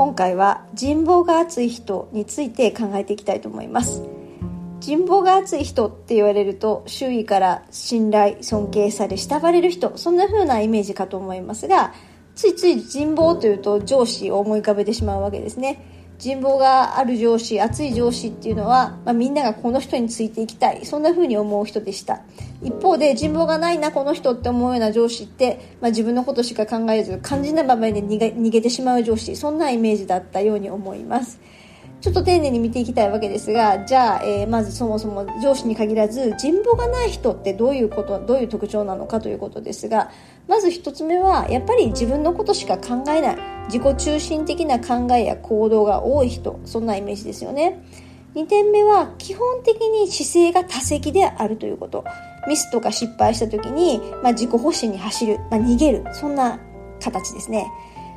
今回は人望が厚い人について考えていきたいと思います。人望が厚い人って言われると周囲から信頼尊敬され慕われる人そんな風なイメージかと思いますがついつい人望というと上司を思い浮かべてしまうわけですね。人望がある上司熱い上司っていうのは、まあ、みんながこの人についていきたい。そんな風に思う人でした。一方で人望がないなこの人って思うような上司って、まあ、自分のことしか考えず肝心な場面で逃げ逃げてしまう上司。そんなイメージだったように思います。ちょっと丁寧に見ていきたいわけですがじゃあ、えー、まずそもそも上司に限らず人望がない人ってどういうことどういう特徴なのかということですがまず1つ目はやっぱり自分のことしか考えない自己中心的な考えや行動が多い人そんなイメージですよね。2点目は基本的に姿勢が多責であるということ。ミスとか失敗した時に、まあ、自己保身に走る、まあ、逃げるそんな形ですね。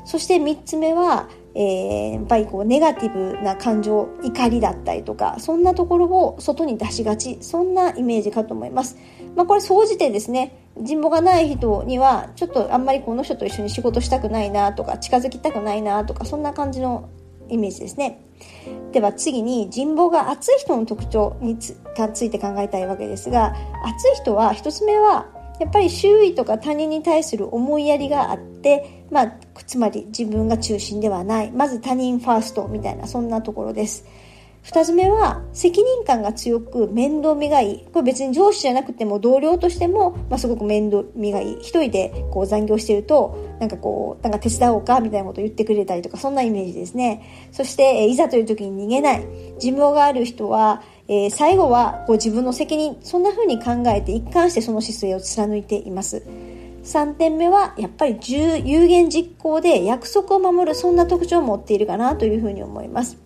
そして3つ目はえー、やっぱりこうネガティブな感情怒りだったりとかそんなところを外に出しがちそんなイメージかと思います、まあ、これ総じてですね人望がない人にはちょっとあんまりこの人と一緒に仕事したくないなとか近づきたくないなとかそんな感じのイメージですね。では次に人望が厚い人の特徴について考えたいわけですが厚い人は1つ目はやっぱり周囲とか他人に対する思いやりがあって、まあ、つまり自分が中心ではない。まず他人ファーストみたいなそんなところです。2つ目は責任感が強く面倒見がいい。これ別に上司じゃなくても同僚としても、まあ、すごく面倒見がいい。一人でこう残業してるとなんかこうなんか手伝おうかみたいなことを言ってくれたりとかそんなイメージですね。そして、えいざという時に逃げない。人望がある人はえー、最後はこう自分の責任そんな風に考えて一貫してその姿勢を貫いています。3点目はやっぱり有言実行で約束を守るそんな特徴を持っているかなというふうに思います、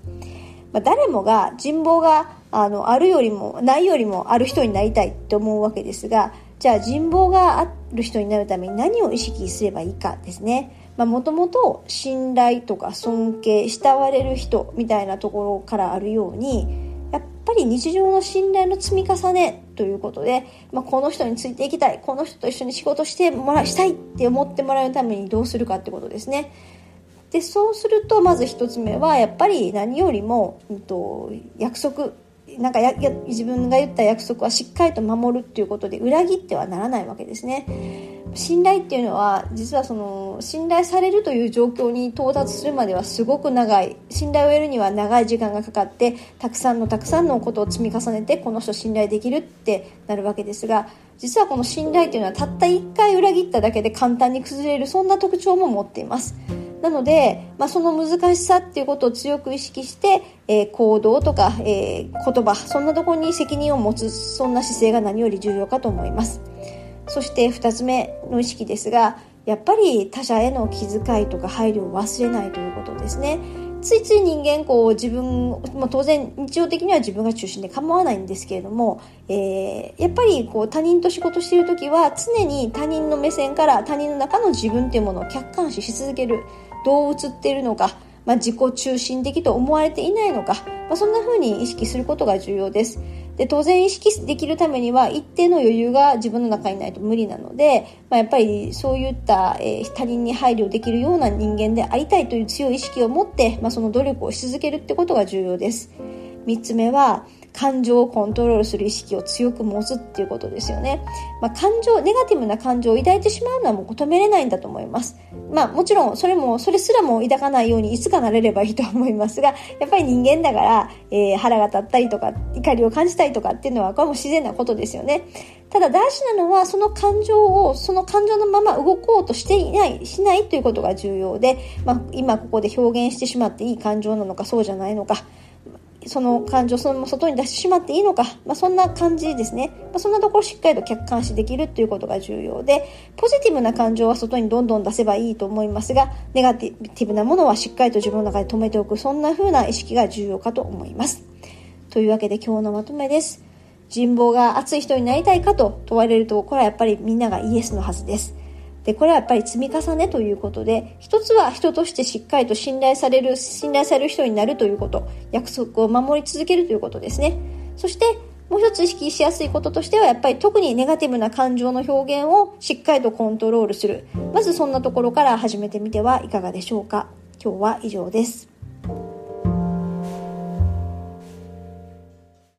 まあ、誰もが人望があのあるよりもないよりもある人になりたいって思うわけですがじゃあ人望があっる人になるために何を意識すればいいかですねもともと信頼とか尊敬慕われる人みたいなところからあるようにやっぱり日常の信頼の積み重ねということで、まあ、この人についていきたいこの人と一緒に仕事してもらしたいって思ってもらうためにどうするかってことですね。でそうするとまず1つ目はやっぱり何よりも、うんと、約束なんかやや自分が言った約束はしっかりと守るっていうことで裏切ってはならないわけですね。信頼っていうのは実はその信頼されるという状況に到達するまではすごく長い信頼を得るには長い時間がかかってたくさんのたくさんのことを積み重ねてこの人信頼できるってなるわけですが実はこの信頼っていうのはたった1回裏切っただけで簡単に崩れるそんな特徴も持っていますなので、まあ、その難しさっていうことを強く意識して、えー、行動とか、えー、言葉そんなところに責任を持つそんな姿勢が何より重要かと思います。そして二つ目の意識ですがやっぱり他者への気遣いとか配慮を忘れないということですね。ついつい人間こう自分、まあ、当然日常的には自分が中心で構わないんですけれども、えー、やっぱりこう他人と仕事している時は常に他人の目線から他人の中の自分っていうものを客観視し続けるどう映っているのかまあ、自己中心的と思われていないのか、まあ、そんな風に意識することが重要です。で当然意識できるためには一定の余裕が自分の中にないと無理なので、まあ、やっぱりそういった、えー、他人に配慮できるような人間でありたいという強い意識を持って、まあ、その努力をし続けるってことが重要です。3つ目は感情をコントロールする意識を強く持つっていうことですよね。まあ、感情、ネガティブな感情を抱いてしまうのはもう止めれないんだと思います。まあもちろんそれも、それすらも抱かないようにいつかなれればいいと思いますが、やっぱり人間だから、えー、腹が立ったりとか、怒りを感じたりとかっていうのはこれも自然なことですよね。ただ大事なのはその感情をその感情のまま動こうとしていないしないということが重要で、まあ、今ここで表現してしまっていい感情なのかそうじゃないのかその感情そのまま外に出してしまっていいのか、まあ、そんな感じですね、まあ、そんなところしっかりと客観視できるということが重要でポジティブな感情は外にどんどん出せばいいと思いますがネガティブなものはしっかりと自分の中で止めておく。そんな風な意識が重要かと思います。というわけで今日のまとめです。人望が厚い人になりたいかと問われるとこれはやっぱりみんながイエスのはずです。で、これはやっぱり積み重ねということで、一つは人としてしっかりと信頼される、信頼される人になるということ、約束を守り続けるということですね。そして、もう一つ意識しやすいこととしては、やっぱり特にネガティブな感情の表現をしっかりとコントロールする。まずそんなところから始めてみてはいかがでしょうか。今日は以上です。